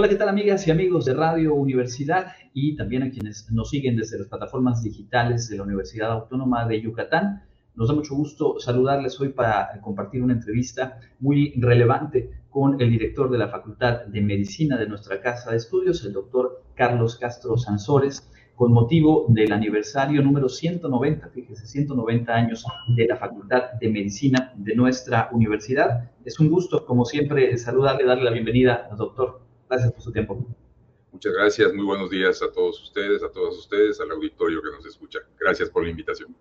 Hola, ¿qué tal amigas y amigos de Radio Universidad y también a quienes nos siguen desde las plataformas digitales de la Universidad Autónoma de Yucatán? Nos da mucho gusto saludarles hoy para compartir una entrevista muy relevante con el director de la Facultad de Medicina de nuestra Casa de Estudios, el doctor Carlos Castro Sansores, con motivo del aniversario número 190, fíjese, 190 años de la Facultad de Medicina de nuestra universidad. Es un gusto, como siempre, saludarle, darle la bienvenida doctor. Gracias por su tiempo. Muchas gracias, muy buenos días a todos ustedes, a todos ustedes, al auditorio que nos escucha. Gracias por la invitación.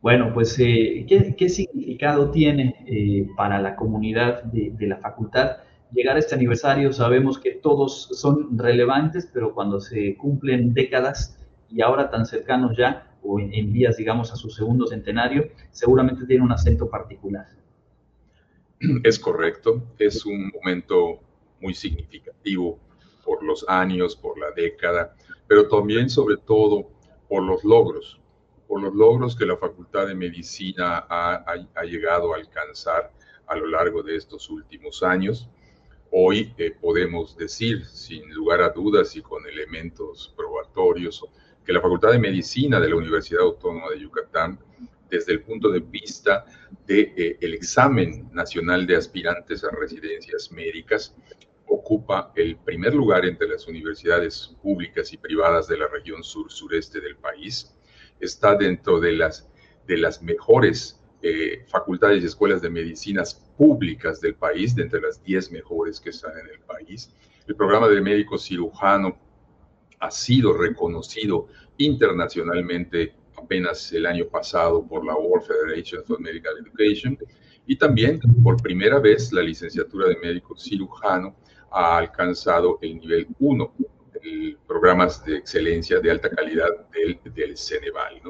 Bueno, pues, eh, ¿qué, significado tiene eh, para la comunidad de, la facultad llegar a este aniversario? Sabemos que todos son relevantes, pero cuando se cumplen décadas y ahora tan cercanos ya, o en, en vías, digamos, a su segundo centenario, seguramente tiene un acento particular. Es correcto, es un momento muy significativo por los años, por la década, pero también sobre todo por los logros, por los logros que la Facultad de Medicina ha, llegado a alcanzar a lo largo de estos últimos años. Hoy eh, podemos decir, sin lugar a dudas y con elementos probatorios, que la Facultad de Medicina de la Universidad Autónoma de Yucatán, desde el punto de vista del de, eh, examen nacional de aspirantes a residencias médicas, ocupa el primer lugar entre las universidades públicas y privadas de la región sur-sureste del país. Está dentro de las, de las mejores eh, facultades y escuelas de medicinas públicas del país, de entre las 10 mejores que están en el país. El programa de médico cirujano ha sido reconocido internacionalmente apenas el año pasado por la World Federation for Medical Education y también por primera vez la licenciatura de médico cirujano ha alcanzado el nivel 1 de programas de excelencia de alta calidad del, del Ceneval.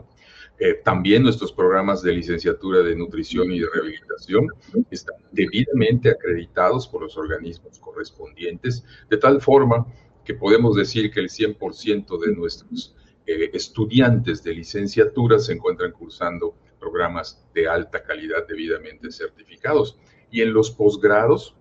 Eh, también nuestros programas de licenciatura de nutrición y de rehabilitación están debidamente acreditados por los organismos correspondientes, de tal forma que podemos decir que el 100% de nuestros eh, estudiantes de licenciatura se encuentran cursando programas de alta calidad debidamente certificados. Y en los posgrados,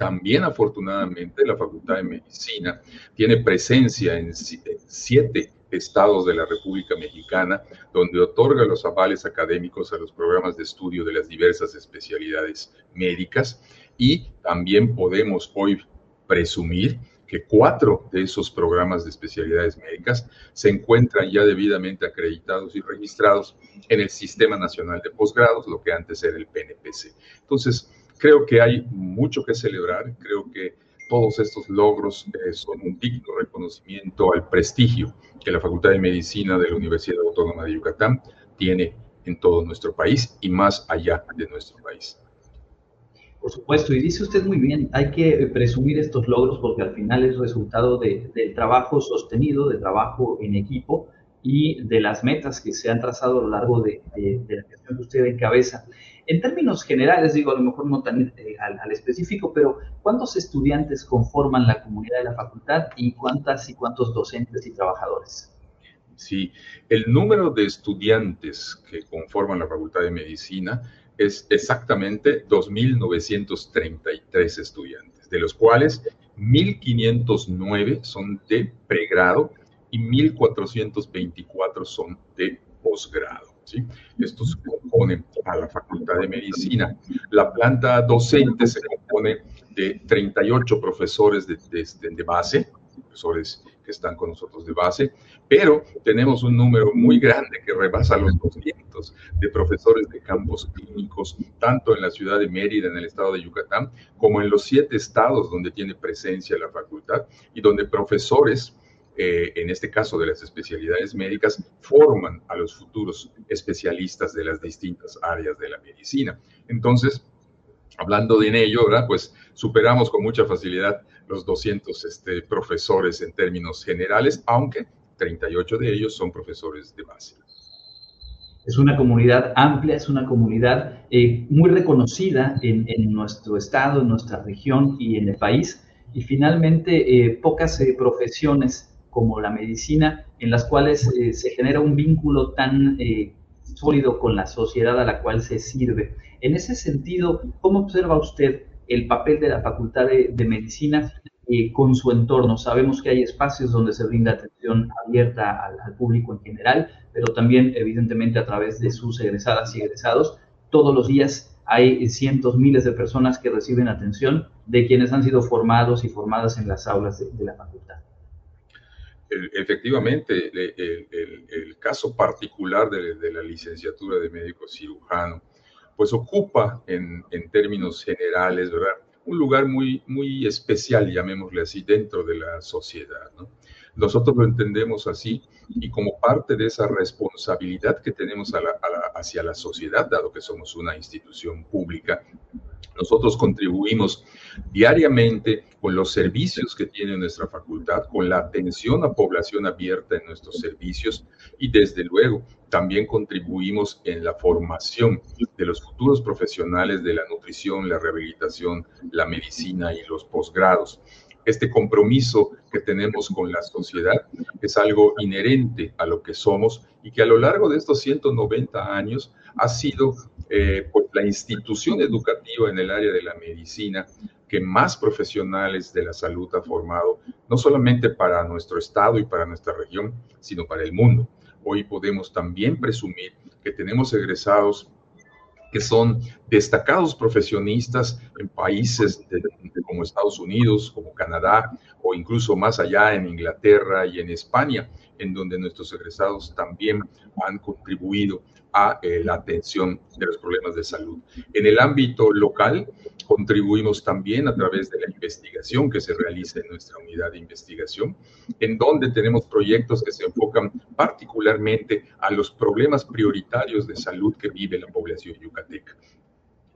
también, afortunadamente, la Facultad de Medicina tiene presencia en siete estados de la República Mexicana, donde otorga los avales académicos a los programas de estudio de las diversas especialidades médicas. Y también podemos hoy presumir que cuatro de esos programas de especialidades médicas se encuentran ya debidamente acreditados y registrados en el Sistema Nacional de Posgrados, lo que antes era el PNPC. Entonces, creo que hay mucho que celebrar, creo que todos estos logros eh, son un digno reconocimiento al prestigio que la Facultad de Medicina de la Universidad Autónoma de Yucatán tiene en todo nuestro país y más allá de nuestro país. Por supuesto, y dice usted muy bien, hay que presumir estos logros porque al final es resultado de, del trabajo sostenido, de trabajo en equipo y de las metas que se han trazado a lo largo de, la gestión que usted encabeza. En términos generales, digo, a lo mejor no tan eh, al, específico, pero ¿cuántos estudiantes conforman la comunidad de la facultad y cuántas y cuántos docentes y trabajadores? Sí, el número de estudiantes que conforman la Facultad de Medicina es exactamente 2.933 estudiantes, de los cuales 1.509 son de pregrado y 1.424 son de posgrado. Estos componen a la Facultad de Medicina. La planta docente se compone de 38 profesores de, de, base, profesores que están con nosotros de base, pero tenemos un número muy grande que rebasa los 200 de profesores de campos clínicos, tanto en la ciudad de Mérida, en el estado de Yucatán, como en los siete estados donde tiene presencia la facultad y donde profesores eh, en este caso de las especialidades médicas, forman a los futuros especialistas de las distintas áreas de la medicina. Entonces, hablando de ello, ¿verdad? pues superamos con mucha facilidad los 200 este, profesores en términos generales, aunque 38 de ellos son profesores de base. Es una comunidad amplia, es una comunidad eh, muy reconocida en, nuestro estado, en nuestra región y en el país. Y finalmente, eh, pocas profesiones como la medicina, en las cuales eh, se genera un vínculo tan eh, sólido con la sociedad a la cual se sirve. En ese sentido, ¿cómo observa usted el papel de la Facultad de, Medicina eh, con su entorno. Sabemos que hay espacios donde se brinda atención abierta al, público en general, pero también evidentemente a través de sus egresadas y egresados. Todos los días hay cientos, miles de personas que reciben atención de quienes han sido formados y formadas en las aulas de, la facultad. Efectivamente, el, caso particular de, la licenciatura de médico cirujano, pues ocupa en, términos generales, ¿verdad? un lugar muy, muy especial, llamémosle así, dentro de la sociedad. Nosotros lo entendemos así y como parte de esa responsabilidad que tenemos hacia la sociedad, dado que somos una institución pública, nosotros contribuimos diariamente con los servicios que tiene nuestra facultad, con la atención a población abierta en nuestros servicios y desde luego también contribuimos en la formación de los futuros profesionales de la nutrición, la rehabilitación, la medicina y los posgrados. Este compromiso que tenemos con la sociedad es algo inherente a lo que somos y que a lo largo de estos 190 años ha sido eh, pues, la institución educativa en el área de la medicina que más profesionales de la salud ha formado, no solamente para nuestro estado y para nuestra región, sino para el mundo. Hoy podemos también presumir que tenemos egresados que son destacados profesionistas en países como Estados Unidos, como Canadá o incluso más allá en Inglaterra y en España, en donde nuestros egresados también han contribuido a eh, la atención de los problemas de salud. En el ámbito local, contribuimos también a través de la investigación que se realiza en nuestra unidad de investigación, en donde tenemos proyectos que se enfocan particularmente a los problemas prioritarios de salud que vive la población yucateca.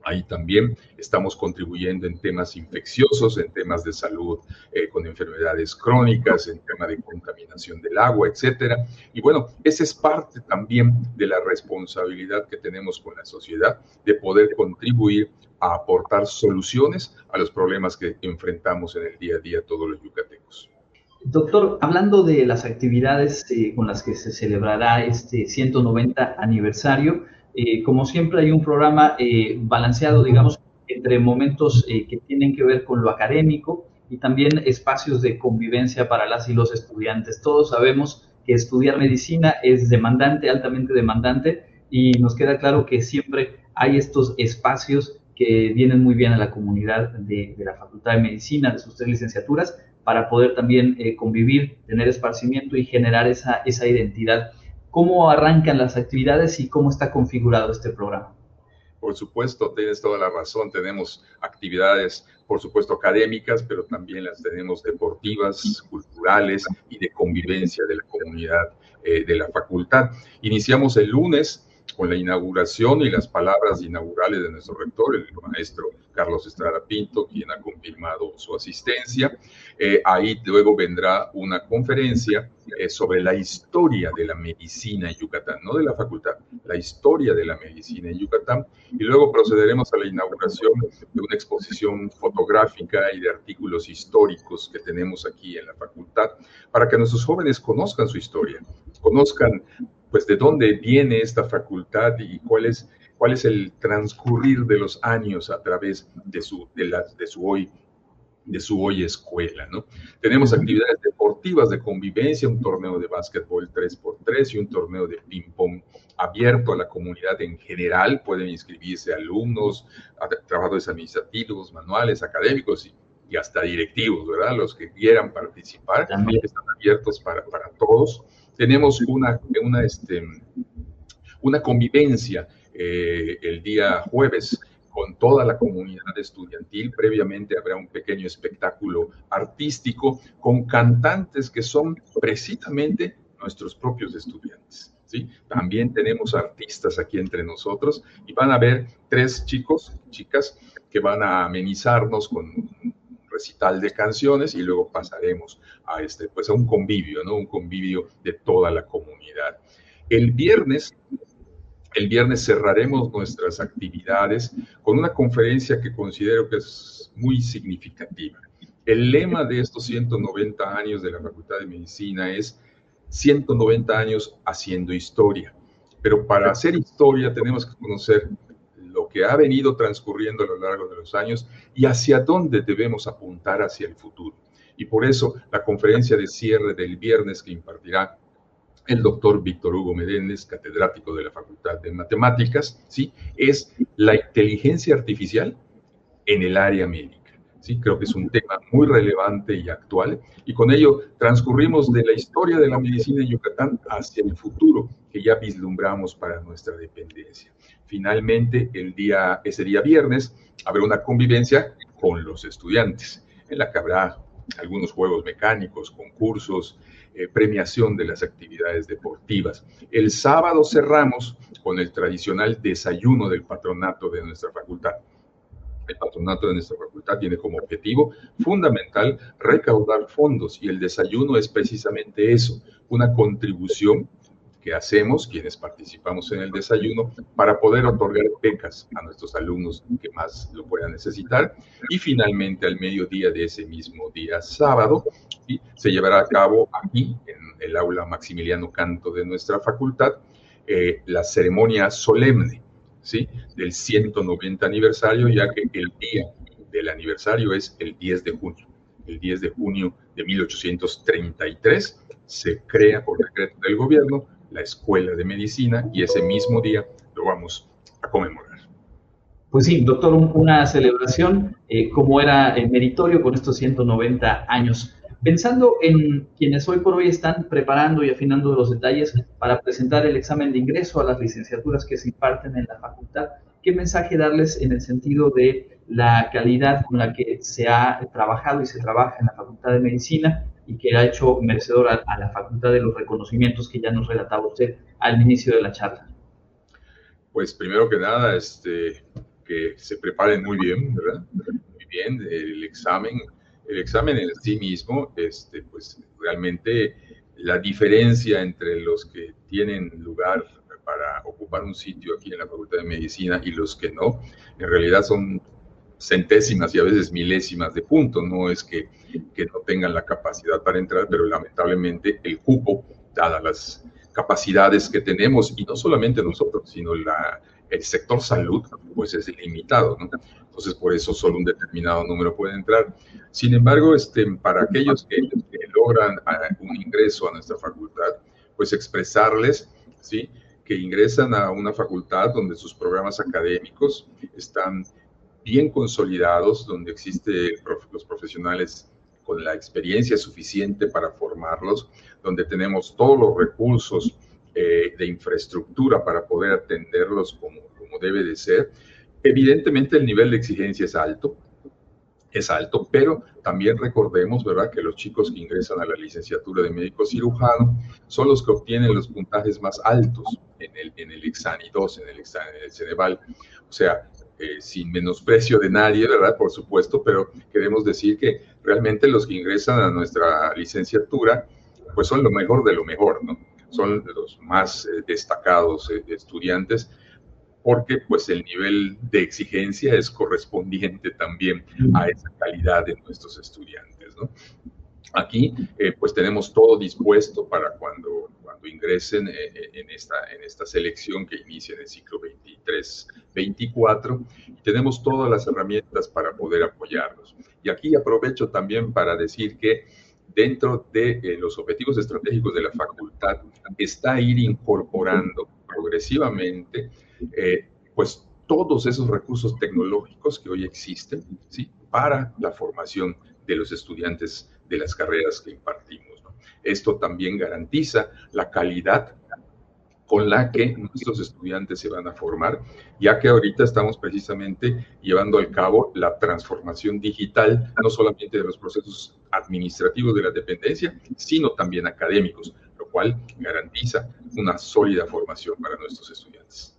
Ahí también estamos contribuyendo en temas infecciosos, en temas de salud eh, con enfermedades crónicas, en tema de contaminación del agua, etcétera. Y bueno, esa es parte también de la responsabilidad que tenemos con la sociedad de poder contribuir a aportar soluciones a los problemas que enfrentamos en el día a día todos los yucatecos. Doctor, hablando de las actividades eh, con las que se celebrará este 190 aniversario, eh, como siempre hay un programa eh, balanceado, digamos, entre momentos eh, que tienen que ver con lo académico y también espacios de convivencia para las y los estudiantes. Todos sabemos que estudiar medicina es demandante, altamente demandante, y nos queda claro que siempre hay estos espacios que vienen muy bien a la comunidad de, la Facultad de Medicina, de sus tres licenciaturas, para poder también convivir, tener esparcimiento y generar esa, esa identidad cómo arrancan las actividades y cómo está configurado este programa. Por supuesto, tienes toda la razón. Tenemos actividades, por supuesto, académicas, pero también las tenemos deportivas, culturales y de convivencia de la comunidad eh, de la facultad. Iniciamos el lunes con la inauguración y las palabras inaugurales de nuestro rector, el maestro Carlos Estrada Pinto, quien ha confirmado su asistencia. Eh, ahí luego vendrá una conferencia eh, sobre la historia de la medicina en Yucatán, no de la facultad, la historia de la medicina en Yucatán. Y luego procederemos a la inauguración de una exposición fotográfica y de artículos históricos que tenemos aquí en la facultad para que nuestros jóvenes conozcan su historia, conozcan pues de dónde viene esta facultad y cuál es, cuál es el transcurrir de los años a través de su, de, la, de su hoy de su hoy escuela, ¿no? Tenemos actividades deportivas de convivencia, un torneo de básquetbol 3x3 y un torneo de ping-pong abierto a la comunidad en general. Pueden inscribirse alumnos, trabajadores administrativos, manuales, académicos y, hasta directivos, ¿verdad? Los que quieran participar También. están abiertos para, para todos tenemos una, una, este, una convivencia eh, el día jueves con toda la comunidad estudiantil. Previamente habrá un pequeño espectáculo artístico con cantantes que son precisamente nuestros propios estudiantes. ¿sí? También tenemos artistas aquí entre nosotros y van a ver tres chicos, chicas, que van a amenizarnos con recital de canciones y luego pasaremos a, este, pues a un convivio, ¿no? Un convivio de toda la comunidad. El viernes, el viernes cerraremos nuestras actividades con una conferencia que considero que es muy significativa. El lema de estos 190 años de la Facultad de Medicina es 190 años haciendo historia. Pero para hacer historia tenemos que conocer lo que ha venido transcurriendo a lo largo de los años y hacia dónde debemos apuntar hacia el futuro. Y por eso la conferencia de cierre del viernes que impartirá el doctor Víctor Hugo Menéndez, catedrático de la Facultad de Matemáticas, ¿sí? es la inteligencia artificial en el área médica. ¿Sí? Creo que es un tema muy relevante y actual y con ello transcurrimos de la historia de la medicina en Yucatán hacia el futuro que ya vislumbramos para nuestra dependencia. Finalmente, el día, ese día viernes, habrá una convivencia con los estudiantes, en la que habrá algunos juegos mecánicos, concursos, eh, premiación de las actividades deportivas. El sábado cerramos con el tradicional desayuno del patronato de nuestra facultad. El patronato de nuestra facultad tiene como objetivo fundamental recaudar fondos y el desayuno es precisamente eso, una contribución que hacemos quienes participamos en el desayuno para poder otorgar becas a nuestros alumnos que más lo puedan necesitar. Y finalmente, al mediodía de ese mismo día sábado, se llevará a cabo aquí, en el aula Maximiliano Canto de nuestra facultad, eh, la ceremonia solemne del 190 aniversario, ya que el día del aniversario es el 10 de junio. El 10 de junio de 1833 se crea por decreto del gobierno la Escuela de Medicina y ese mismo día lo vamos a conmemorar. Pues sí, doctor, una celebración eh, como era meritorio con estos 190 años. Pensando en quienes hoy por hoy están preparando y afinando los detalles para presentar el examen de ingreso a las licenciaturas que se imparten en la facultad, ¿qué mensaje darles en el sentido de la calidad con la que se ha trabajado y se trabaja en la Facultad de Medicina y que ha hecho merecedor a, la facultad de los reconocimientos que ya nos relataba usted al inicio de la charla? Pues primero que nada, este, que se preparen muy bien, ¿verdad? Muy bien el examen. El examen en sí mismo, este, pues realmente la diferencia entre los que tienen lugar para ocupar un sitio aquí en la Facultad de Medicina y los que no, en realidad son centésimas y a veces milésimas de punto. No es que, que no tengan la capacidad para entrar, pero lamentablemente el cupo, dadas las capacidades que tenemos, y no solamente nosotros, sino el sector salud, pues es limitado, ¿no? Entonces, por eso solo un determinado número puede entrar. Sin embargo, este, para aquellos que, logran ah, un ingreso a nuestra facultad, pues expresarles, ¿sí? Que ingresan a una facultad donde sus programas académicos están bien consolidados, donde existen los profesionales con la experiencia suficiente para formarlos, donde tenemos todos los recursos eh, de infraestructura para poder atenderlos como, como debe de ser. Evidentemente el nivel de exigencia es alto, es alto, pero también recordemos, ¿verdad?, que los chicos que ingresan a la licenciatura de médico cirujano son los que obtienen los puntajes más altos en el, en el examen 2, en el examen, en el Ceneval. O sea, eh, sin menosprecio de nadie, ¿verdad? Por supuesto, pero queremos decir que realmente los que ingresan a nuestra licenciatura, pues son lo mejor de lo mejor, ¿no? Son los más eh, destacados eh, estudiantes porque pues el nivel de exigencia es correspondiente también a esa calidad de nuestros estudiantes, ¿no? Aquí pues tenemos todo dispuesto para cuando ingresen eh, eh, en esta, en esta selección que inicia en el ciclo 23-24 y tenemos todas las herramientas para poder apoyarlos. Y aquí aprovecho también para decir que dentro de eh, los objetivos estratégicos de la facultad está ir incorporando progresivamente pues todos esos recursos tecnológicos que hoy existen para la formación de los estudiantes de las carreras que impartimos. Esto también garantiza la calidad con la que nuestros estudiantes se van a formar, ya que ahorita estamos precisamente llevando a cabo la transformación digital, no solamente de los procesos administrativos de la dependencia, sino también académicos, lo cual garantiza una sólida formación para nuestros estudiantes.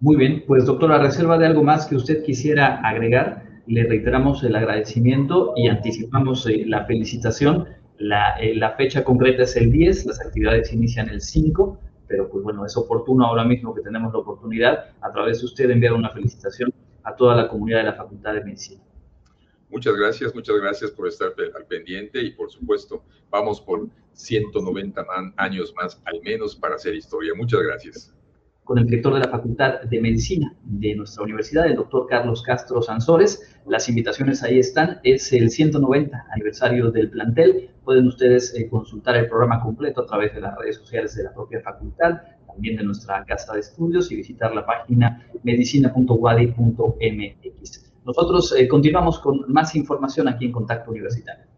Muy bien, pues doctora, reserva de algo más que usted quisiera agregar, le reiteramos el agradecimiento y anticipamos eh, la felicitación. Eh, la, fecha concreta es el 10, las actividades inician el 5, pero pues bueno, es oportuno ahora mismo que tenemos la oportunidad a través de usted enviar una felicitación a toda la comunidad de la Facultad de Medicina. Muchas gracias, muchas gracias por estar al pendiente y por supuesto vamos por 190 años más al menos para hacer historia. Muchas gracias. Con el director de la Facultad de Medicina de nuestra universidad, el doctor Carlos Castro Sansores. Las invitaciones ahí están. Es el 190 aniversario del plantel. Pueden ustedes eh, consultar el programa completo a través de las redes sociales de la propia facultad, también de nuestra casa de estudios y visitar la página medicina.wadi.mx. Nosotros eh, continuamos con más información aquí en Contacto Universitario.